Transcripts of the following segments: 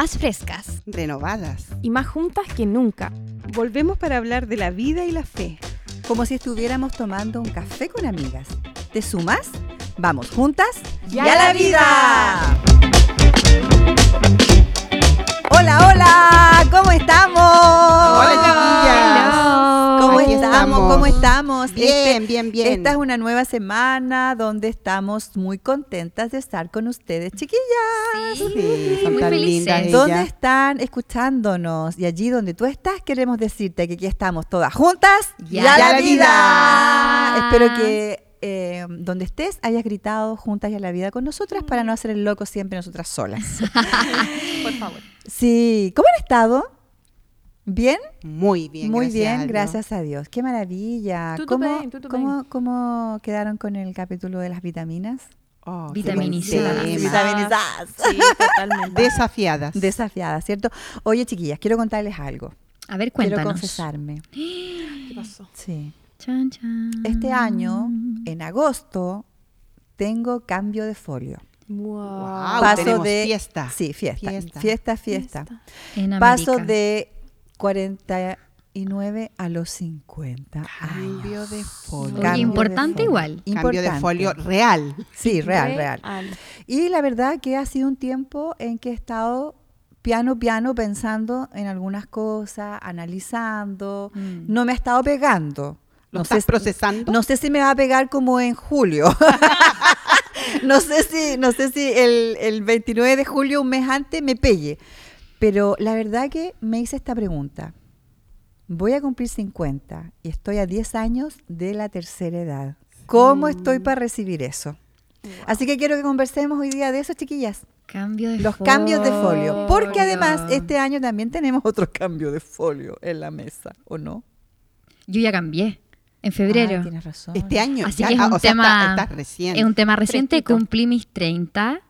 más frescas, renovadas y más juntas que nunca. Volvemos para hablar de la vida y la fe. Como si estuviéramos tomando un café con amigas. ¿Te sumas? Vamos juntas y a la vida. Hola, hola, ¿cómo estamos? Hola, chiquillas. ¿Cómo estamos? ¿Cómo estamos? Bien, Este- bien, bien. Esta es una nueva semana donde estamos muy contentas de estar con ustedes, chiquillas. Sí, son muy tan felices. lindas. ¿Dónde están escuchándonos? Y allí donde tú estás, queremos decirte que aquí estamos todas juntas Ya a la la vida. vida. Espero que eh, donde estés hayas gritado juntas y a la vida con nosotras para no hacer el loco siempre nosotras solas. Por favor. Sí, ¿cómo han estado? ¿Bien? Muy bien, Muy gracias bien, gracias a Dios. Qué maravilla. Tú, tú ¿Cómo, bien, tú, tú cómo- cómo quedaron con el capítulo de las vitaminas? Oh, Vitaminizadas. buen tema. Vitaminizadas. Sí, totalmente. Desafiadas. Desafiadas, ¿cierto? Oye, chiquillas, quiero contarles algo. A ver, Quiero cuéntanos. confesarme. ¿Qué pasó? Sí. Chan, chan. Este año, en agosto, tengo cambio de folio. Wow. Paso de fiesta. Sí, fiesta. Fiesta. Fiesta, fiesta. En Paso de 49 a los 50 Cambio de folio. Cambio de importante folio. igual. Cambio de folio real. Sí, real, real. Real. Y la verdad que ha sido un tiempo en que he estado piano, piano, pensando en algunas cosas, analizando. Mm. No me ha estado pegando. ¿Lo No estás sé, procesando? no sé si me va a pegar como en julio. no sé si, no sé si el, el 29 de julio, un mes antes, me pegue. Pero la verdad que me hice esta pregunta. Voy a cumplir 50 y estoy a 10 años de la tercera edad. ¿Cómo estoy para recibir eso? Así que quiero que conversemos hoy día de eso, chiquillas. Cambio de Los folio. cambios de folio. Porque además este año también tenemos otro cambio de folio en la mesa, ¿o no? Yo ya cambié. En febrero. Ay, tienes razón. Este año. Así ya- que es ah, un o sea, tema. está- estás recién. Es un tema reciente. Fresquito. Cumplí mis 30.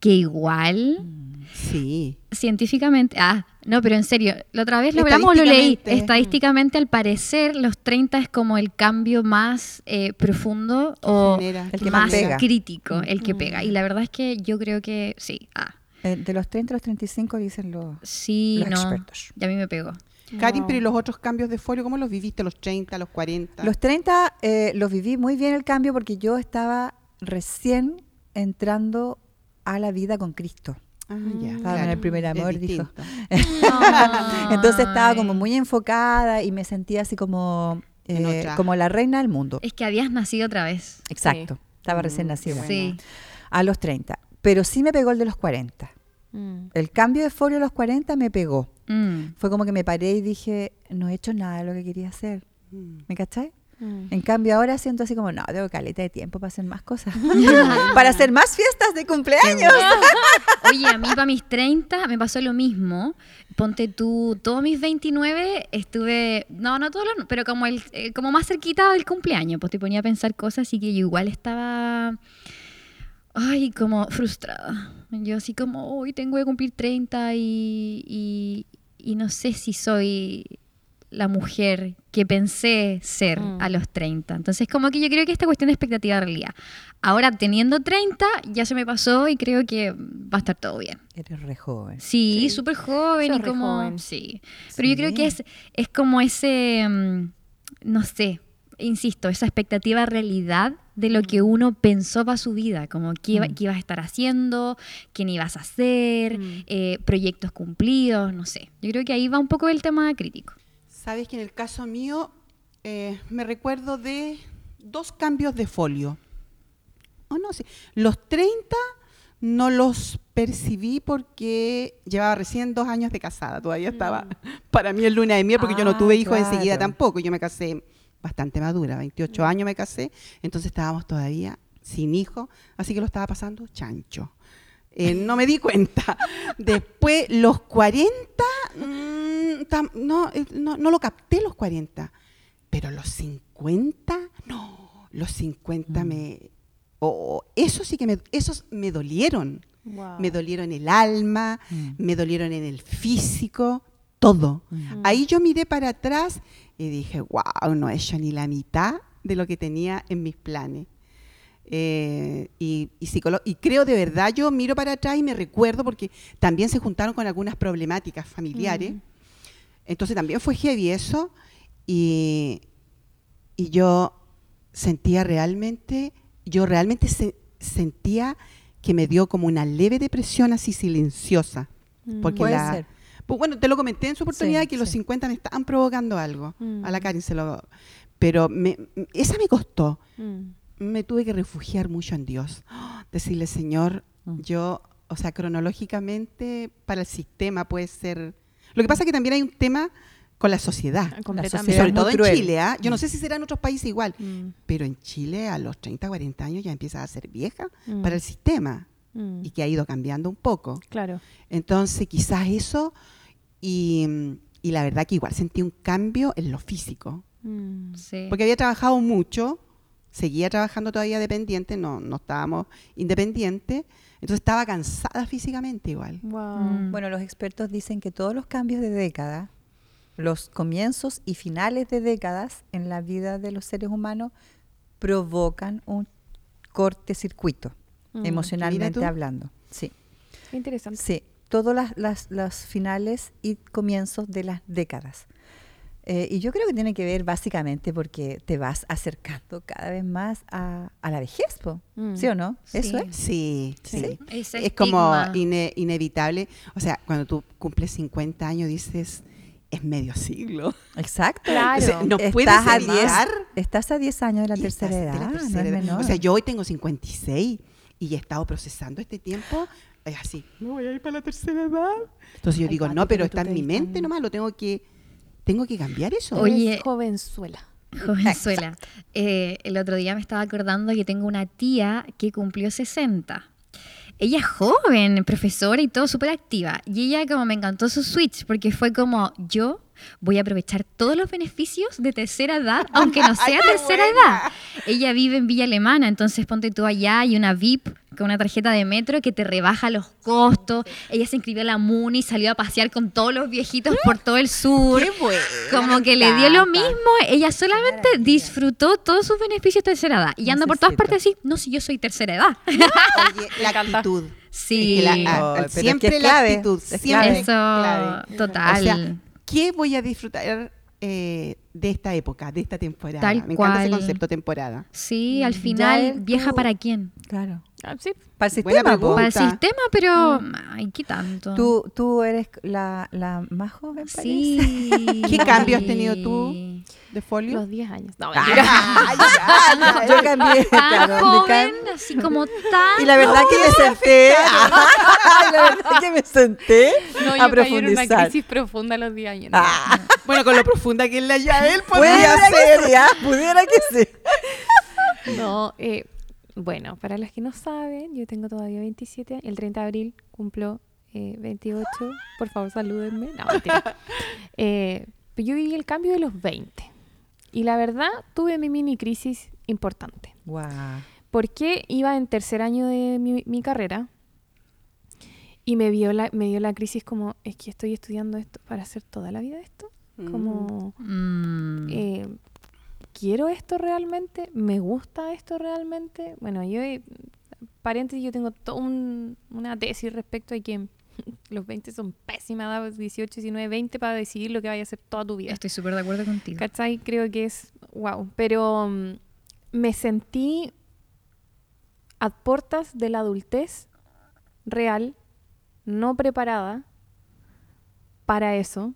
Que igual, Sí. científicamente. Ah, no, pero en serio. La otra vez lo hablamos o lo leí. Estadísticamente. Estadísticamente, al parecer, los 30 es como el cambio más eh, profundo o genera. El que más pega. crítico, el que Mm. pega. Y la verdad es que yo creo que sí. Ah, Eh, de los 30 a los 35 dicen los, sí, los no. expertos. Ya a mí me pegó. Karin, Wow. pero ¿y los otros cambios de folio? ¿Cómo los viviste? ¿Los 30, los 40? Los 30 eh, los viví muy bien el cambio porque yo estaba recién entrando a la vida con Cristo. Ah, ya, Estaba en el primer amor, dijo. Entonces estaba como muy enfocada y me sentía así como, eh, como la reina del mundo. Es que habías nacido otra vez. Exacto. Estaba recién Mm, nacida. Sí. A los 30. Pero sí me pegó el de los 40. Mm. El cambio de folio a los 40 me pegó. Mm. Fue como que me paré y dije, no he hecho nada de lo que quería hacer. Mm. ¿Me cachai? Mm. En cambio ahora siento así como, no, tengo caleta de tiempo para hacer más cosas. para hacer más fiestas de cumpleaños. Oye, a mí para mis 30 me pasó lo mismo. Ponte tú, todos mis 29 estuve, no, no todos los, pero como el, eh, como más cerquita del cumpleaños, pues te ponía a pensar cosas y que yo igual estaba, ay, como frustrada. Yo así como, hoy tengo que cumplir 30 y, y, y no sé si soy la mujer que pensé ser Mm. a los 30. Entonces, como que yo creo que esta cuestión de expectativa de realidad. Ahora, teniendo 30, ya se me pasó y creo que va a estar todo bien. Eres re joven. Sí, Sí. súper joven Sos y como... joven. Sí. Pero yo creo Sí. que es, es como ese, mm, no sé, insisto, esa expectativa de realidad de lo que uno pensó para su vida, como qué, iba- Mm. qué ibas a estar haciendo, quién ibas a hacer, Mm. eh, proyectos cumplidos, no sé. Yo creo que ahí va un poco el tema crítico. Sabes que en el caso mío eh, me recuerdo de dos cambios de folio. Oh, no sé. Los 30 no los percibí porque llevaba recién dos años de casada. Todavía estaba para mí el luna de miel porque yo no Ah, tuve hijos claro. enseguida tampoco. Yo me casé bastante madura, 28 años me casé. Entonces estábamos todavía sin hijos, así que lo estaba pasando chancho. Eh, no me di cuenta. Después, los 40, mm, tam- no, eh, no, no lo capté los 40. Pero los 50, no, los 50 me... oh, eso sí que me, esos me dolieron. Wow. Me dolieron el alma, Mm. me dolieron en el físico, todo. Mm. Ahí yo miré para atrás y dije, wow, no he hecho ni la mitad de lo que tenía en mis planes. Eh, y, y, y creo de verdad, yo miro para atrás y me recuerdo porque también se juntaron con algunas problemáticas familiares. Mm. Entonces también fue heavy eso. Y, y yo sentía realmente, yo realmente se- sentía que me dio como una leve depresión así silenciosa. Mm. Porque Puede la- ser. Pues bueno, te lo comenté en su oportunidad Sí, que los sí. 50 me estaban provocando algo. Mm. A la Karin se lo... Pero me- esa me costó. Me tuve que refugiar mucho en Dios. Decirle, Señor, Mm. yo, o sea, cronológicamente para el sistema puede ser... Lo que pasa es que también hay un tema con la sociedad. Ah, Completamente. sociedad Sobre todo en. Chile, ¿ah? Yo no Mm. sé si será en otros países igual, Mm. pero en Chile a los 30, 40 años ya empiezas a ser vieja Mm. para el sistema Mm. y que ha ido cambiando un poco. Claro. Entonces, quizás eso, y, y la verdad que igual sentí un cambio en lo físico, Mm. Sí. porque había trabajado mucho, seguía trabajando todavía dependiente, no, no estábamos independientes, entonces estaba cansada físicamente igual. Wow. Mm. Bueno, los expertos dicen que todos los cambios de década, los comienzos y finales de décadas en la vida de los seres humanos provocan un cortecircuito, Mm. emocionalmente hablando. Sí, Qué interesante. sí. Todos las, las, las finales y comienzos de las décadas. Eh, y yo creo que tiene que ver básicamente porque te vas acercando cada vez más a, a la vejez, po. Mm. ¿sí o no? Eso Sí. es. Sí, Sí. sí. Ese Es como ine- inevitable. O sea, cuando tú cumples 50 años dices, es medio siglo. Exacto. Claro. O sea, no puedes estás a 10, evitar estás a 10 años de la tercera edad, la no tercera es edad. menor. O sea, yo hoy tengo 56 y he estado procesando este tiempo es así. Me voy a ir para la tercera edad. Entonces yo Ay, digo, no, pero está en mi mente nomás, lo tengo que, tengo que cambiar eso. Oye. Eres jovenzuela. Jovenzuela. Eh, el otro día me estaba acordando que tengo una tía que cumplió 60. Ella es joven, profesora y todo, súper activa. Y ella como me encantó su switch porque fue como, yo voy a aprovechar todos los beneficios de tercera edad, aunque no sea tercera edad. Ella vive en Villa Alemana, entonces ponte tú allá hay una VIP con una tarjeta de metro que te rebaja los costos. Ella se inscribió a la MUNI, salió a pasear con todos los viejitos por todo el sur. Qué bueno. Como que le dio lo mismo, ella solamente disfrutó todos sus beneficios de tercera edad. Y anda por todas partes así, no, si yo soy tercera edad. Oye, la actitud. Sí, Es que la- Ay, a- pero es que siempre es la clave, actitud. es siempre clave. eso, clave. total. O sea, ¿qué voy a disfrutar eh, de esta época, de esta temporada? Tal Me encanta ese concepto temporada. sí, al Ya final, vieja tú- para quién? Claro. Ah, sí. Para el sistema. Para el sistema, pero, ay, ¿qué tanto? Tú, tú eres la, la más joven, parece. Sí. ¿Qué cambios has tenido tú? ¿De folio? Los 10 años. No, Ah, mentira. Ya, ya, Yo cambié, Tan claro, joven, así como tan... Y la verdad que me senté, la verdad que me senté No, a yo caí en una profundizar. crisis profunda a los 10 años. Ah, Bueno, con lo profunda que es la Yael, pudiera podría ser. ah, pudiera que sí. No, eh, bueno, para los que no saben, yo tengo todavía 27. El 30 de abril cumplo eh, 28. Por favor, salúdenme. No, mentira. Eh, pero yo viví el cambio de los 20. Y la verdad, tuve mi mini crisis importante. Guau. Porque iba en tercer año de mi, mi carrera y me, vio la, me dio la crisis como, es que estoy estudiando esto para hacer toda la vida esto. Como, Mm. eh, ¿quiero esto realmente? ¿Me gusta esto realmente? Bueno, yo, eh, paréntesis, yo tengo toda una tesis respecto a que los 20 son pésimas edades, 18, 19, 20 para decidir lo que vaya a hacer toda tu vida. Estoy súper de acuerdo contigo. ¿Cachai? Creo que es wow. Pero mm, me sentí a puertas de la adultez real, no preparada para eso,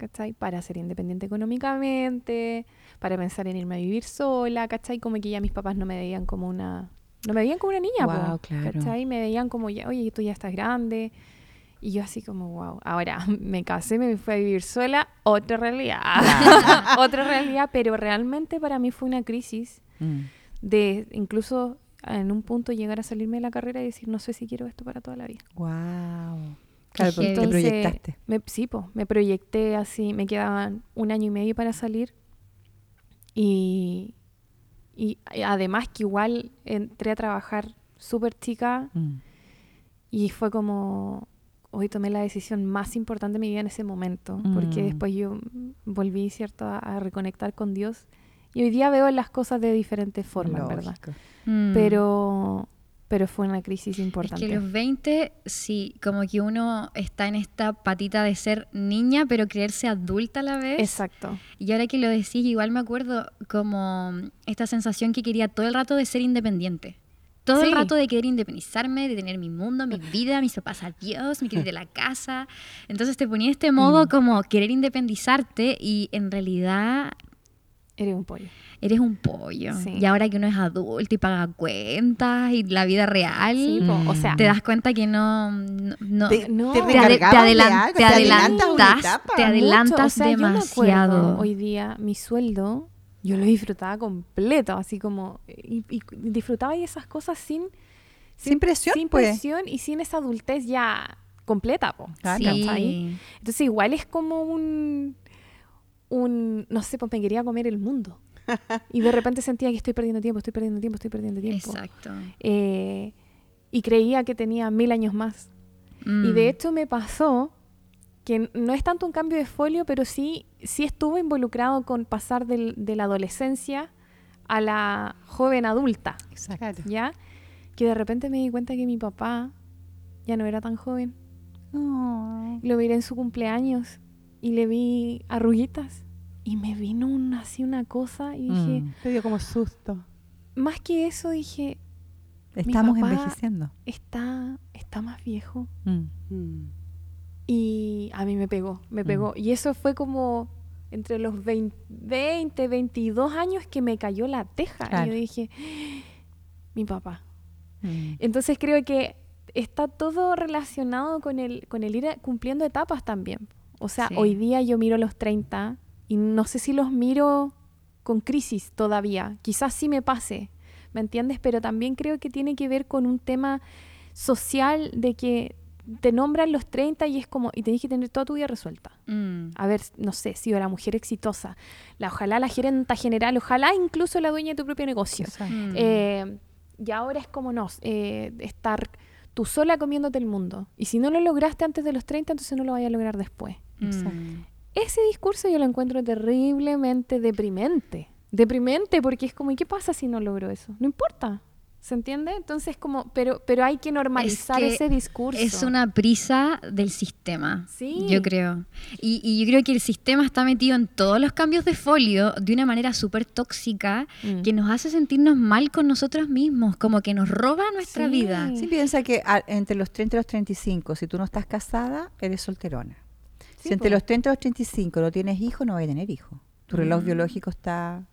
¿cachai? Para ser independiente económicamente, para pensar en irme a vivir sola, ¿cachai? Como que ya mis papás no me veían como una... No me veían como una niña, po, claro. ¿cachai? Me veían como, ya, oye, tú ya estás grande. Y yo así como, wow. Ahora, me casé, me fui a vivir sola, otra realidad. otra realidad, pero realmente para mí fue una crisis Mm. de incluso en un punto llegar a salirme de la carrera y decir, no sé si quiero esto para toda la vida. Guau. Claro, porque te proyectaste. Me, sí, po, me proyecté así, me quedaban un año y medio para salir. Y, y además que igual entré a trabajar súper chica Mm. y fue como, hoy tomé la decisión más importante de mi vida en ese momento, porque Mm. después yo volví, ¿cierto?, a, a reconectar con Dios Y hoy día veo las cosas de diferentes formas, ¿verdad? Lógico. Mm. Pero, pero fue una crisis Es importante. que los 20, sí, como que uno está en esta patita de ser niña, pero creerse adulta a la vez. Exacto. Y ahora que lo decís, igual me acuerdo como esta sensación que quería todo el rato de ser independiente. Todo el Sí. rato de querer independizarme, de tener mi mundo, mi vida, mis papás adiós, me quiero ir de la casa. Entonces te ponía este modo como querer independizarte y en realidad Eres un pollo. eres un pollo. Sí. Y ahora que uno es adulto y paga cuentas y la vida real, Sí, po, o sea, te das cuenta que no... no, no- Te, no. te Te te, ade- te recargabas de adelan- algo, te adelantas etapa. te adelantas Mucho, o sea, yo me acuerdo, demasiado. hoy día mi sueldo, yo lo disfrutaba completo, así como, y, y disfrutaba de esas cosas sin, Sin presión, sin pues. presión y sin esa adultez ya completa, po. Sí. Entonces igual es como un, un, no sé, pues me quería comer el mundo. Y de repente sentía que estoy perdiendo tiempo, estoy perdiendo tiempo, estoy perdiendo tiempo. Exacto. Eh, y creía que tenía mil años más. Y Mm. de hecho me pasó que no es tanto un cambio de folio, pero sí, sí estuvo involucrado con pasar del- de la adolescencia a la joven adulta, Exacto. ¿ya? Que de repente me di cuenta que mi papá ya no era tan joven. Oh. Lo miré en su cumpleaños y le vi arruguitas. Y me vino una, así una cosa y dije, Mm. Te dio como susto. más que eso, dije, Estamos papá- envejeciendo. está, está más viejo. Mm. Mm. Y a mí me pegó, me pegó. Y eso fue como entre los 20, 20, 22 años que me cayó la teja. Claro. Y yo dije, mi papá. Mm. Entonces creo que está todo relacionado con el, con el ir cumpliendo etapas también. O sea, Sí. hoy día yo miro los 30 y no sé si los miro con crisis todavía. Quizás sí me pase, ¿me entiendes? Pero también creo que tiene que ver con un tema social de que te nombran los 30 y es como, y tenés que tener toda tu vida resuelta. Mm. A ver, no sé, si la mujer exitosa, la, ojalá la gerenta general, ojalá incluso la dueña de tu propio negocio. Mm. Eh, y ahora es como no, eh, estar tú sola comiéndote el mundo. Y si no lo lograste antes de los 30, entonces no lo vayas a lograr después. Mm. Ese discurso yo lo encuentro terriblemente deprimente. Deprimente porque es como, ¿y qué pasa si no logro eso? No importa. ¿Se entiende? Entonces como, pero, pero hay que normalizar que ese discurso. Es una prisa del sistema, Sí. yo creo. Y, y yo creo que el sistema está metido en todos los cambios de folio de una manera súper tóxica Mm. que nos hace sentirnos mal con nosotros mismos, como que nos roba nuestra Sí. vida. Sí, piensa que a- entre los 30 y los 35, si tú no estás casada, eres solterona. Sí, si entre los 30 y los 35 no tienes hijos, no vas a tener hijos. Tu reloj biológico está...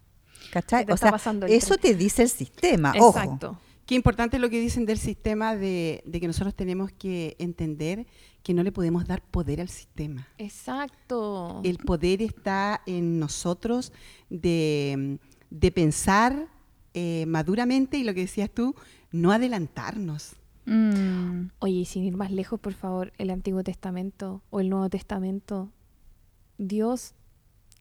¿Cachai? Te O está sea, eso tren. te dice el sistema, ojo. Exacto. Qué importante es lo que dicen del sistema de, de que nosotros tenemos que entender que no le podemos dar poder al sistema. Exacto. El poder está en nosotros de, de pensar eh, maduramente y lo que decías tú, no adelantarnos. Mm. Oye, y sin ir más lejos, por favor, el Antiguo Testamento o el Nuevo Testamento, Dios,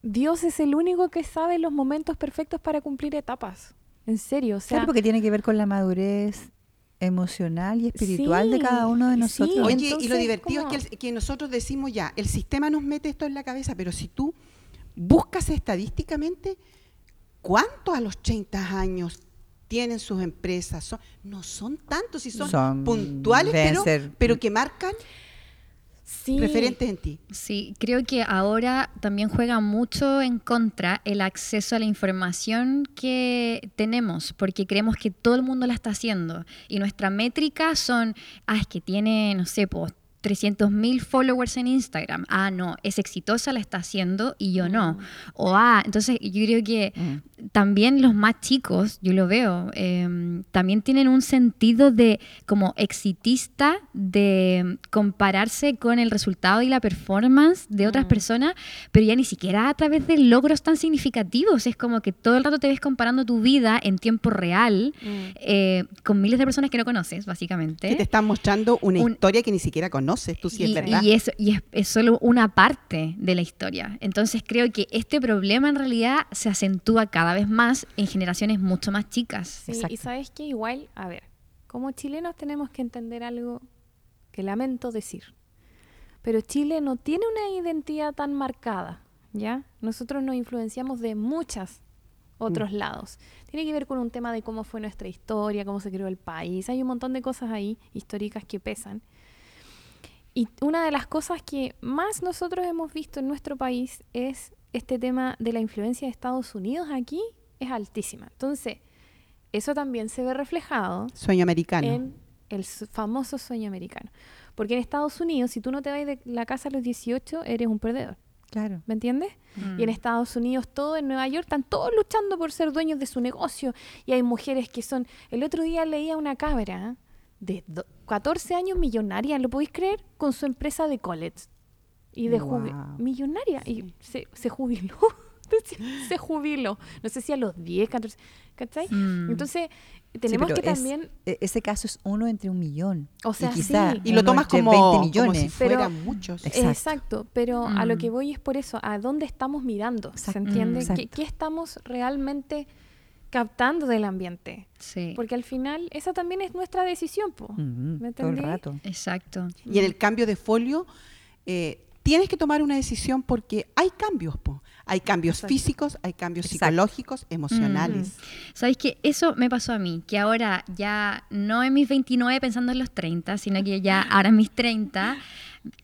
Dios es el único que sabe los momentos perfectos para cumplir etapas. En serio, o sea, Claro, porque tiene que ver con la madurez emocional y espiritual de Sí, cada uno de sí. nosotros. Oye, y lo divertido ¿cómo? es que, el- que nosotros decimos ya, el sistema nos mete esto en la cabeza, pero si tú buscas estadísticamente, ¿cuántos a los 30 años tienen sus empresas? Son- no son tantos, si son, Son- puntuales, pero, ser- pero que marcan sí, referentes en ti. Sí, creo que ahora también juega mucho en contra el acceso a la información que tenemos, porque creemos que todo el mundo la está haciendo. Y nuestra métrica son, ah, es que tiene, no sé, pues 300 mil followers en Instagram. Ah, no, es exitosa, la está haciendo y yo no. O, ah, entonces yo creo que Mm. también los más chicos, yo lo veo, eh, también tienen un sentido de como exitista, de compararse con el resultado y la performance de otras Mm. personas, pero ya ni siquiera a través de logros tan significativos. Es como que todo el rato te ves comparando tu vida en tiempo real Mm. eh, con miles de personas que no conoces, básicamente. Que te están mostrando una Un- historia que ni siquiera conoces, tú sí es y, verdad. y eso, y es, es solo una parte de la historia. Entonces creo que este problema en realidad se acentúa cada vez más en generaciones mucho más chicas. Sí, Exacto. y sabes que igual, a ver, como chilenos tenemos que entender algo que lamento decir. Pero Chile no tiene una identidad tan marcada, ¿ya? Nosotros nos influenciamos de muchas otros lados. Tiene que ver con un tema de cómo fue nuestra historia, cómo se creó el país. Hay un montón de cosas ahí históricas que pesan. Y una de las cosas que más nosotros hemos visto en nuestro país es este tema de la influencia de Estados Unidos aquí es altísima. Entonces, eso también se ve reflejado Sueño americano. en el famoso sueño americano. Porque en Estados Unidos, si tú no te vas de la casa a los 18, eres un perdedor. Claro. ¿Me entiendes? Mm. Y en Estados Unidos, todo en Nueva York, están todos luchando por ser dueños de su negocio. Y hay mujeres que son... El otro día leía una cabra de do- 14 años millonaria, ¿lo podéis creer? Con su empresa de college. Y de Guau. millonaria. Y se, se jubiló. se jubiló. No sé si a los 10, 14. ¿Cachai? Mm. Entonces, tenemos que es- también... e- ese caso es uno entre un millón. O sea, y quizá sí. y lo tomas como, 20 como millones. si Pero- fueran muchos. Exacto. Exacto, pero a lo Mm. que voy es por eso, a dónde estamos mirando, ¿se entiende? Mm. ¿Qué, Exacto. qué estamos realmente captando del ambiente? Sí, Porque al final esa también es nuestra decisión, po. Ujú, ¿Me todo el rato. exacto. Y en el cambio de folio, eh, tienes que tomar una decisión porque hay cambios, po. Hay cambios Exacto. físicos, hay cambios Exacto. psicológicos, emocionales. ¿Sabéis que eso me pasó a mí? Que ahora ya no en mis 29 pensando en los 30, sino que ya ahora en mis 30.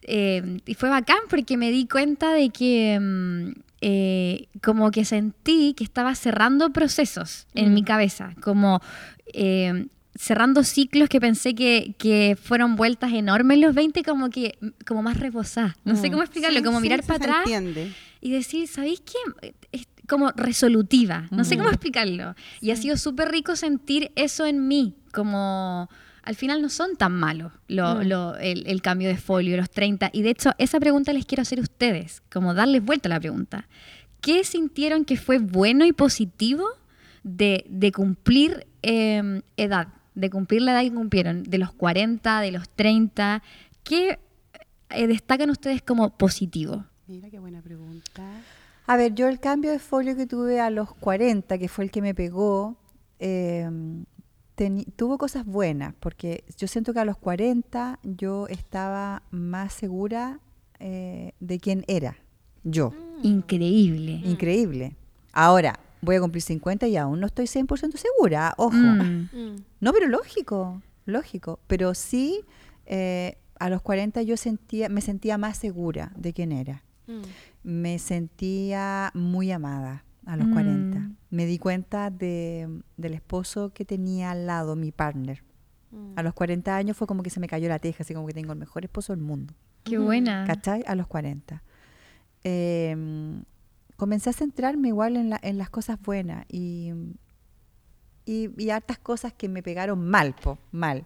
eh, y fue bacán porque me di cuenta de que mm, eh, como que sentí que estaba cerrando procesos en Mm. mi cabeza, como eh, cerrando ciclos que pensé que, que fueron vueltas enormes en los 20, como que como más rebosadas. No sé Mm. cómo explicarlo, Sí, como sí, mirar sí para atrás entiende. y decir, ¿sabéis qué? Como resolutiva, no sé Mm. cómo explicarlo. Y ha sido súper rico sentir eso en mí, como al final no son tan malos lo- Mm. lo- el, el cambio de folio, los 30. Y de hecho, esa pregunta les quiero hacer a ustedes, como darles vuelta a la pregunta. ¿Qué sintieron que fue bueno y positivo de, de cumplir eh, edad? De cumplir la edad que cumplieron, de los 40, de los 30. ¿Qué eh, destacan ustedes como positivo? Mira qué buena pregunta. A ver, yo el cambio de folio que tuve a los 40, que fue el que me pegó, eh, tuvo cosas buenas, porque yo siento que a los 40 yo estaba más segura eh, de quién era yo. Increíble. Increíble. Ahora, voy a cumplir 50 y aún no estoy 100% segura, ojo. Mm. Mm. No, pero lógico, lógico. Pero sí, eh, a los 40 yo sentía, me sentía más segura de quién era. Mm. Me sentía muy amada a los Mm. 40. Me di cuenta de, del esposo que tenía al lado, mi partner. Mm. A los 40 años fue como que se me cayó la teja, así como que tengo el mejor esposo del mundo. Qué Ujú. buena. ¿Cachai? A los 40. Eh, comencé a centrarme igual en, la- en las cosas buenas y, y, y hartas cosas que me pegaron mal, po, mal.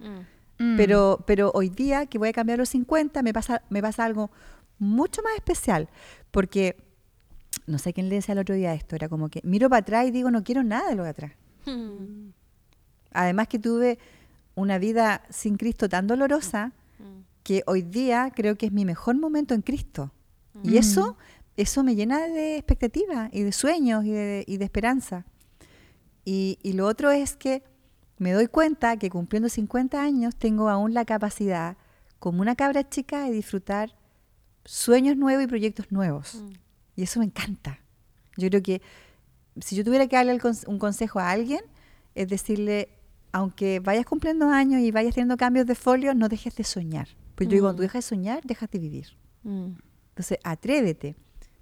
Mm. Mm. Pero, pero hoy día que voy a cambiar los 50, me pasa, me pasa algo mucho más especial. Porque, no sé quién le decía el otro día esto, era como que miro para atrás y digo, no quiero nada de lo de atrás. Mm. Además que tuve una vida sin Cristo tan dolorosa Mm. que hoy día creo que es mi mejor momento en Cristo. Y Mm. eso, eso me llena de expectativas y de sueños y de, y de esperanza. Y, y lo otro es que me doy cuenta que cumpliendo 50 años tengo aún la capacidad, como una cabra chica, de disfrutar sueños nuevos y proyectos nuevos. Mm. Y eso me encanta. Yo creo que si yo tuviera que darle un consejo a alguien, es decirle, aunque vayas cumpliendo años y vayas teniendo cambios de folio, no dejes de soñar. Pues yo digo, cuando tú Mm. dejas de soñar, dejas de vivir. Mm. Entonces, atrévete.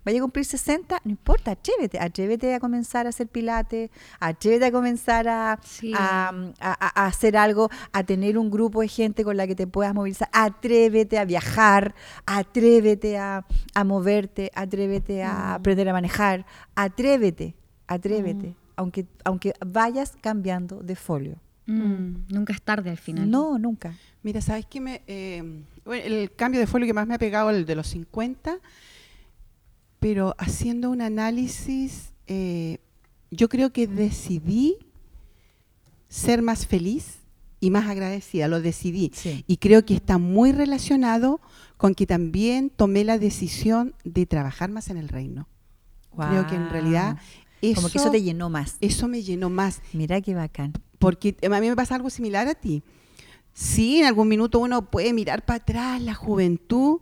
Vaya a cumplir 60, no importa, atrévete. Atrévete a comenzar a hacer pilates, atrévete a comenzar a, Sí. a, a- a hacer algo, a tener un grupo de gente con la que te puedas movilizar. Atrévete a viajar, atrévete a, a moverte, atrévete a Mm. aprender a manejar. Atrévete, atrévete. Mm. Aunque, aunque vayas cambiando de folio. Mm, Nunca es tarde al final. No, nunca. Mira, ¿sabes qué? Me, eh, bueno, el cambio de folio que más me ha pegado el de los 50, pero haciendo un análisis, eh, yo creo que decidí ser más feliz y más agradecida, lo decidí. Sí. Y creo que está muy relacionado con que también tomé la decisión de trabajar más en el reino. Creo que en realidad eso, Como que eso te llenó más. eso me llenó más. Mira qué bacán. Porque a mí me pasa algo similar a ti. Sí, en algún minuto uno puede mirar para atrás la juventud,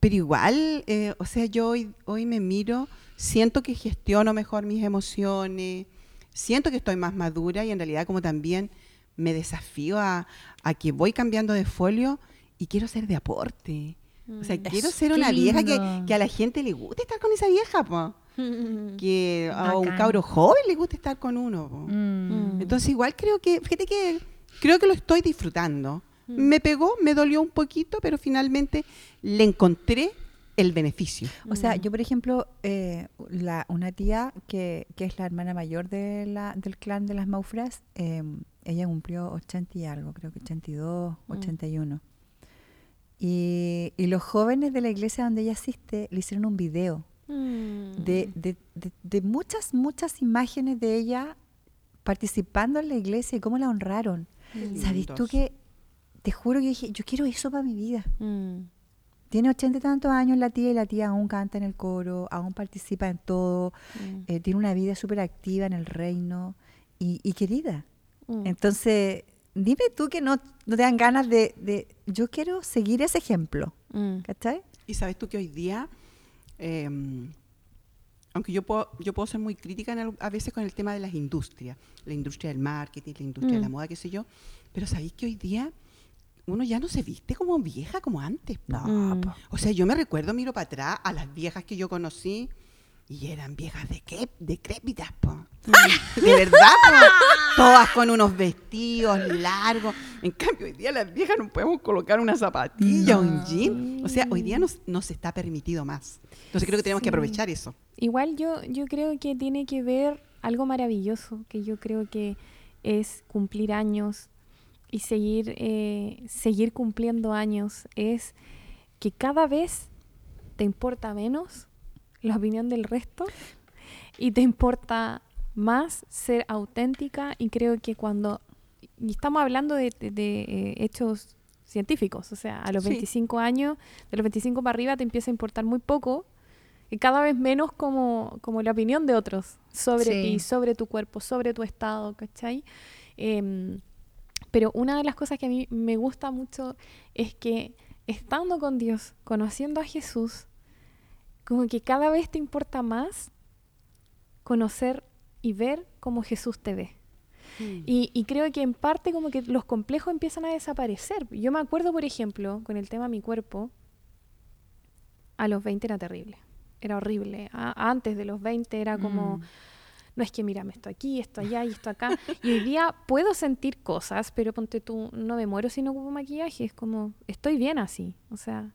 pero igual, eh, o sea, yo hoy, hoy me miro, siento que gestiono mejor mis emociones, siento que estoy más madura y en realidad como también me desafío a, a que voy cambiando de folio y quiero ser de aporte. O sea, Mm. quiero ser una vieja que, que a la gente le guste estar con esa vieja, po. que a un cabro joven le guste estar con uno. Mm. Entonces igual creo que, fíjate que creo que lo estoy disfrutando. Me pegó, me dolió un poquito, pero finalmente le encontré el beneficio. O sea, yo, por ejemplo, eh, la, una tía que, que es la hermana mayor de la, del clan de las Maufras, eh, ella cumplió 80 y algo, creo que 82, Mm. 81. Y, y los jóvenes de la iglesia donde ella asiste le hicieron un video Mm. de, de- de- de muchas, muchas imágenes de ella participando en la iglesia y cómo la honraron. ¿Sabes tú que te juro que dije, yo quiero eso para mi vida? Mm. Tiene ochenta y tantos años la tía y la tía aún canta en el coro, aún participa en todo, Mm. eh, tiene una vida súper activa en el reino y, y querida. Mm. Entonces, dime tú que no, no te dan ganas de, de- Yo quiero seguir ese ejemplo, Mm. ¿cachai? Y sabes tú que hoy día, eh, aunque yo puedo, yo puedo ser muy crítica en a veces con el tema de las industrias, la industria del marketing, la industria de la moda, qué sé yo, pero sabéis que hoy día uno ya no se viste como vieja como antes. po. No, Mm. po. O sea, yo me recuerdo, miro para atrás a las viejas que yo conocí y eran viejas de qué, decrépitas, po. De verdad, po. Todas con unos vestidos largos. En cambio, hoy día las viejas no podemos colocar una zapatilla o un jean. O sea, hoy día nos, nos está permitido más. Entonces creo que tenemos que aprovechar eso. Igual yo, yo creo que tiene que ver algo maravilloso, que yo creo que es cumplir años y seguir, eh, seguir cumpliendo años, es que cada vez te importa menos la opinión del resto y te importa más ser auténtica y creo que cuando, y estamos hablando de, de- de, eh, hechos científicos, o sea, a los Sí. 25 años, de los 25 para arriba te empieza a importar muy poco y cada vez menos como, como la opinión de otros sobre Sí. ti, sobre tu cuerpo, sobre tu estado, ¿cachai? Em, pero una de las cosas que a mí me gusta mucho es que estando con Dios, conociendo a Jesús, como que cada vez te importa más conocer y ver cómo Jesús te ve. Y, y creo que en parte como que los complejos empiezan a desaparecer. Yo me acuerdo, por ejemplo, con el tema mi cuerpo, a los 20 era terrible. Era horrible. A- antes de los 20 era como, Mm. No es que mírame esto aquí, esto allá y esto acá. y hoy día puedo sentir cosas, pero ponte tú, no me muero si no ocupo maquillaje. Es como, estoy bien así. O sea,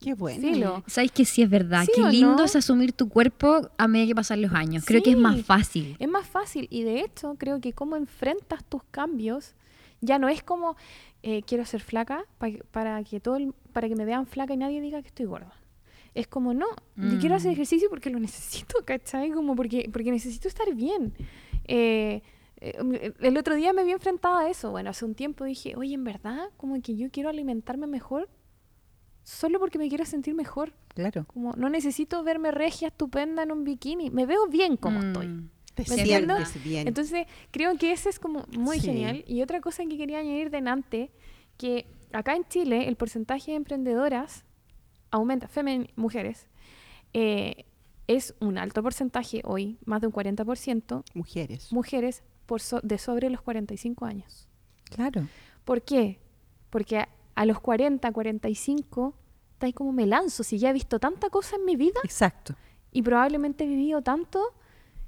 Qué bueno. filo. ¿Sabes que sí es verdad? ¿Sí Qué lindo no? es asumir tu cuerpo a medida que pasan los años. Creo que es más fácil. Es más fácil y de hecho creo que cómo enfrentas tus cambios ya no es como eh, quiero ser flaca pa- para que todo el- para que me vean flaca y nadie diga que estoy gorda. Es como no, yo quiero hacer Mm. ejercicio porque lo necesito, ¿cachai? Como porque, porque necesito estar bien. Eh, eh, el otro día me vi enfrentada a eso. Bueno, hace un tiempo dije, oye, en verdad, como que yo quiero alimentarme mejor solo porque me quiero sentir mejor. Claro. Como no necesito verme regia, estupenda en un bikini. Me veo bien como Mm. estoy. Te ¿Me entiendes? sientes bien. Entonces, creo que ese es como muy Sí. genial. Y otra cosa que quería añadir delante, que acá en Chile el porcentaje de emprendedoras aumenta, femen mujeres, eh, es un alto porcentaje hoy, más de un 40%, Mujeres. mujeres por so- de sobre los 45 años. Claro. ¿Por qué? Porque a, a los 40, 45, está ahí como me lanzo, si ya he visto tanta cosa en mi vida Exacto. y probablemente he vivido tanto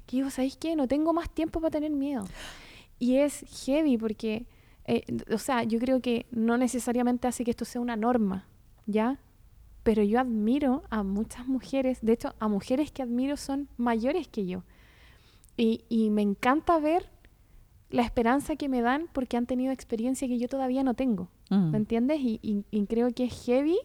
que digo, ¿sabéis qué? No tengo más tiempo para tener miedo. Y es heavy porque, eh, o sea, yo creo que no necesariamente hace que esto sea una norma, ¿ya? Pero yo admiro a muchas mujeres, de hecho, a mujeres que admiro son mayores que yo. Y, y me encanta ver la esperanza que me dan porque han tenido experiencia que yo todavía no tengo. Mm. ¿Me entiendes? Y, y- y creo que es heavy.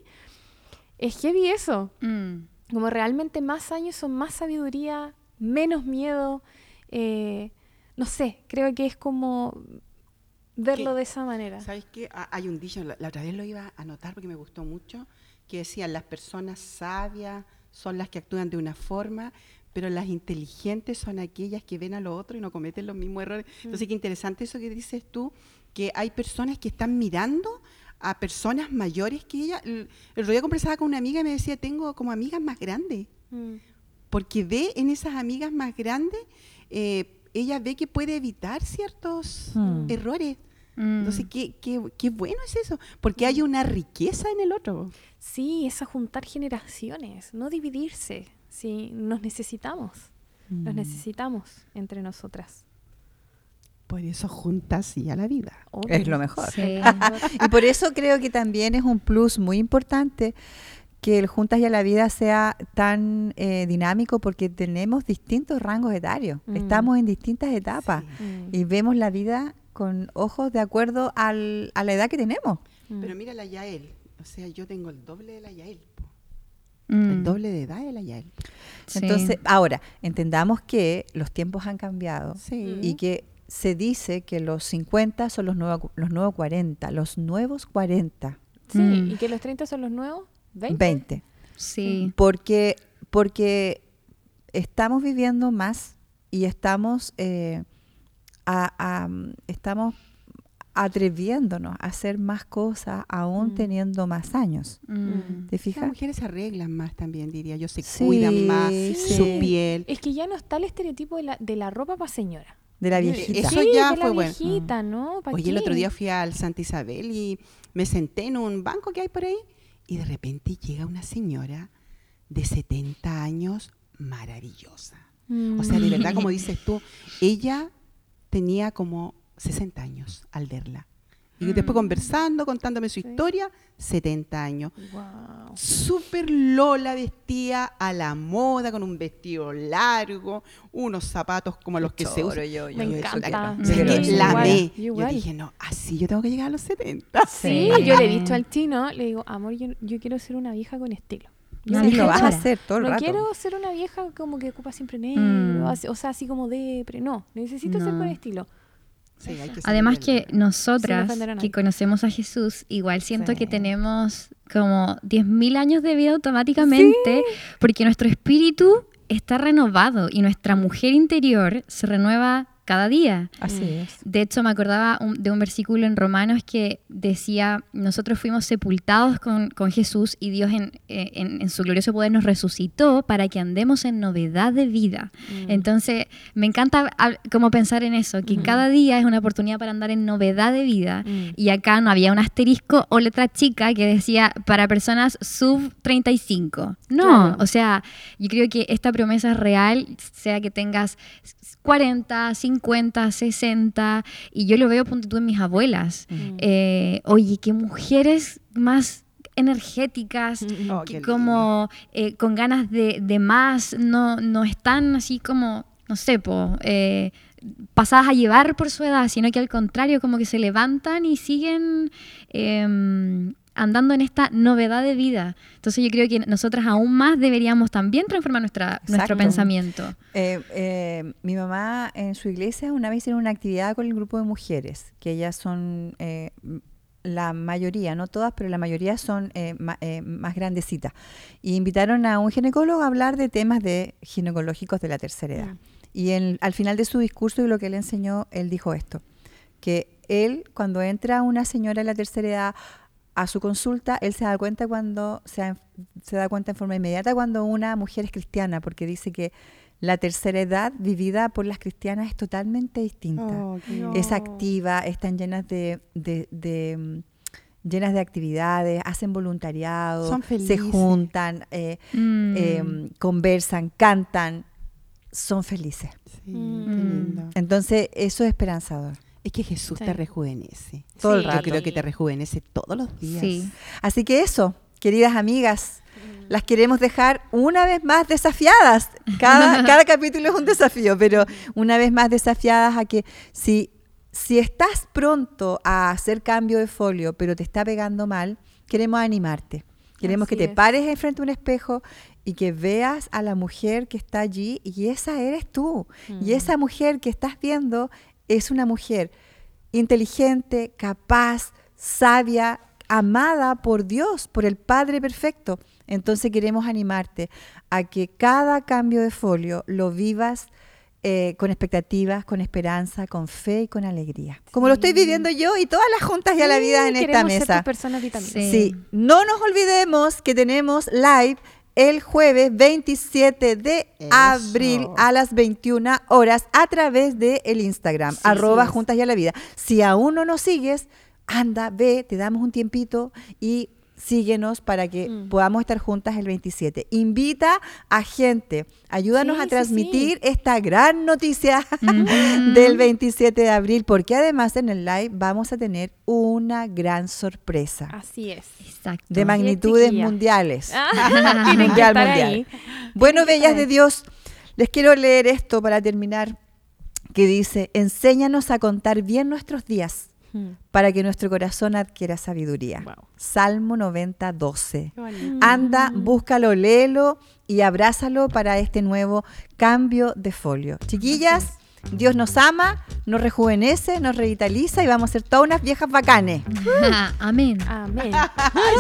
Es heavy eso Mm. como realmente más años son más sabiduría, menos miedo. eh, no sé, creo que es como verlo ¿Qué? de esa manera. ¿Sabes qué? Ha- Hay un dicho, la, la otra vez lo iba a anotar porque me gustó mucho, que decía, las personas sabias son las que actúan de una forma, pero las inteligentes son aquellas que ven a lo otro y no cometen los mismos errores. Entonces, qué interesante eso que dices tú, que hay personas que están mirando a personas mayores que ella. El el otro día conversaba con una amiga y me decía, tengo como amigas más grandes, Mm. porque ve en esas amigas más grandes, eh, ella ve que puede evitar ciertos Mm. errores. Mm. Entonces, ¿qué, qué, qué bueno es eso, porque hay una riqueza en el otro. Sí, es a juntar generaciones, no dividirse. Sí, nos necesitamos. Nos Mm. necesitamos entre nosotras. Por eso juntas y a la vida. Es lo mejor. Sí. Y por eso creo que también es un plus muy importante que el Juntas y a la Vida sea tan eh, dinámico porque tenemos distintos rangos etarios. Mm. Estamos en distintas etapas Mm, y vemos la vida con ojos de acuerdo al- a la edad que tenemos. mm. Pero mira la Yael, o sea, yo tengo el doble de la Yael. Mm. el doble de edad de la Yael. Sí. Entonces, ahora, entendamos que los tiempos han cambiado Sí. y que se dice que los 50 son los nuevos, los nuevos 40, los nuevos 40, Sí, Mm. y que los 30 son los nuevos 20. 20. sí. Porque, porque estamos viviendo más y estamos, eh, a- a- estamos atreviéndonos a hacer más cosas aún Mm. teniendo más años. Mm. ¿Te Las fijas? mujeres se arreglan más también, diría yo, se Sí, cuidan más sí. su piel. Es que ya no está el estereotipo de la, de la ropa para señora. De la viejita. Eso sí, ya de la fue bueno. ¿no? ¿Pa' Oye, el otro día fui al Santa Isabel y me senté en un banco que hay por ahí y de repente llega una señora de 70 años maravillosa. O sea, de verdad, como dices tú, ella tenía como 60 años al verla. Y después conversando, contándome su Sí. historia, 70 años. Guau. Súper Lola vestía a la moda, con un vestido largo, unos zapatos como los que se Choro, usan. yo, yo, Me encanta. que Sí, eso. la amé. yo dije, no, así yo tengo que llegar a los 70. Sí, Sí. yo le he dicho al chino, le digo, amor, yo, yo quiero ser una vieja con estilo. Yo no lo vas a quiero- hacer todo el no rato. quiero ser una vieja como que ocupa siempre negro, Mm. o sea, así como depre. No, necesito ser No. con estilo. Sí, hay que Además que nosotras nadie. que conocemos a Jesús, igual siento Sí. que tenemos como 10.000 años de vida automáticamente, porque nuestro espíritu está renovado y nuestra mujer interior se renueva cada día. Así es. De hecho, me acordaba un- de un versículo en Romanos que decía, nosotros fuimos sepultados con, con Jesús y Dios en, eh, en- en su glorioso poder nos resucitó para que andemos en novedad de vida. Mm. Entonces, me encanta como pensar en eso, que Ujú. cada día es una oportunidad para andar en novedad de vida. Mm. Y acá no había un asterisco o letra chica que decía para personas sub 35. No, Claro. o sea, yo creo que esta promesa es real, sea que tengas 40, 50, 60, y yo lo veo, ponte tú en mis abuelas. Mm. Eh, oye, qué mujeres más energéticas. Oh, que como eh, con ganas de, de más, no, no están así como, no sé, po, eh, pasadas a llevar por su edad, sino que al contrario, como que se levantan y siguen em, andando en esta novedad de vida. Entonces yo creo que nosotras aún más deberíamos también transformar nuestra, nuestro pensamiento. Eh, eh, mi mamá en su iglesia una vez hicieron una actividad con el grupo de mujeres, que ellas son eh, la mayoría, no todas, pero la mayoría son eh, ma- eh, más grandecitas. Y invitaron a un ginecólogo a hablar de temas de ginecológicos de la tercera edad. Mm. Y en- al final de su discurso y lo que él enseñó, él dijo esto, que él cuando entra una señora de la tercera edad a su consulta, él se da cuenta cuando se, da- se da cuenta en forma inmediata cuando una mujer es cristiana, porque dice que la tercera edad vivida por las cristianas es totalmente distinta. Oh. Es activa, están llenas de, de- de, mm, llenas de actividades, hacen voluntariado, Son se juntan, eh, Mm. eh, conversan, cantan, son felices. Sí, Mm. qué lindo. Entonces, eso es esperanzador. Es que Jesús Sí. te rejuvenece. Todo el Sí. Yo rato. creo que te rejuvenece todos los días. Sí. Así que eso, queridas amigas, las queremos dejar una vez más desafiadas. Cada, cada capítulo es un desafío, pero una vez más desafiadas a que si, si estás pronto a hacer cambio de folio, pero te está pegando mal, queremos animarte. Queremos Así que te es. pares enfrente a un espejo y que veas a la mujer que está allí y esa eres tú. Y Mm. esa mujer que estás viendo es una mujer inteligente, capaz, sabia, amada por Dios, por el Padre perfecto. Entonces queremos animarte a que cada cambio de folio lo vivas eh, con expectativas, con esperanza, con fe y con alegría. Como lo estoy viviendo yo y todas las juntas y a la vida en esta ser mesa. tus personas vitaminas. Sí. Sí, no nos olvidemos que tenemos live el jueves 27 de Eso. abril a las 21 horas a través de el Instagram, Sí, arroba sí. Juntas y a la Vida. Si aún no nos sigues, anda, ve, te damos un tiempito y síguenos para que Mm. podamos estar juntas el 27. Invita a gente, ayúdanos Sí, a sí, transmitir esta gran noticia del 27 de abril, porque además en el live vamos a tener una gran sorpresa Así es. Exacto. de magnitudes mundiales. Ah, tienen que Mundial, estar mundial. ahí. Bueno, Tienen bellas de. Dios, les quiero leer esto para terminar, que dice, enséñanos a contar bien nuestros días Mm. para que nuestro corazón adquiera sabiduría. Wow. Salmo 90, 12. Qué bonito. Anda, búscalo, léelo y abrázalo para este nuevo cambio de folio. Chiquillas, Dios nos ama, nos rejuvenece, nos revitaliza y vamos a ser todas unas viejas bacanes. Amén. Amén.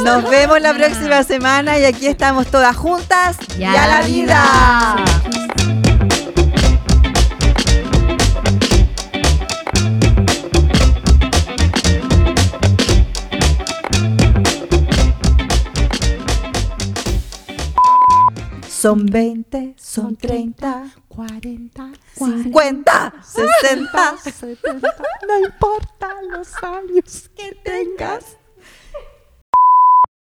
Nos vemos la próxima semana y aquí estamos todas juntas y a la vida. Son 20, son 30, 40, 50, 60. 70, no importa los años que tengas.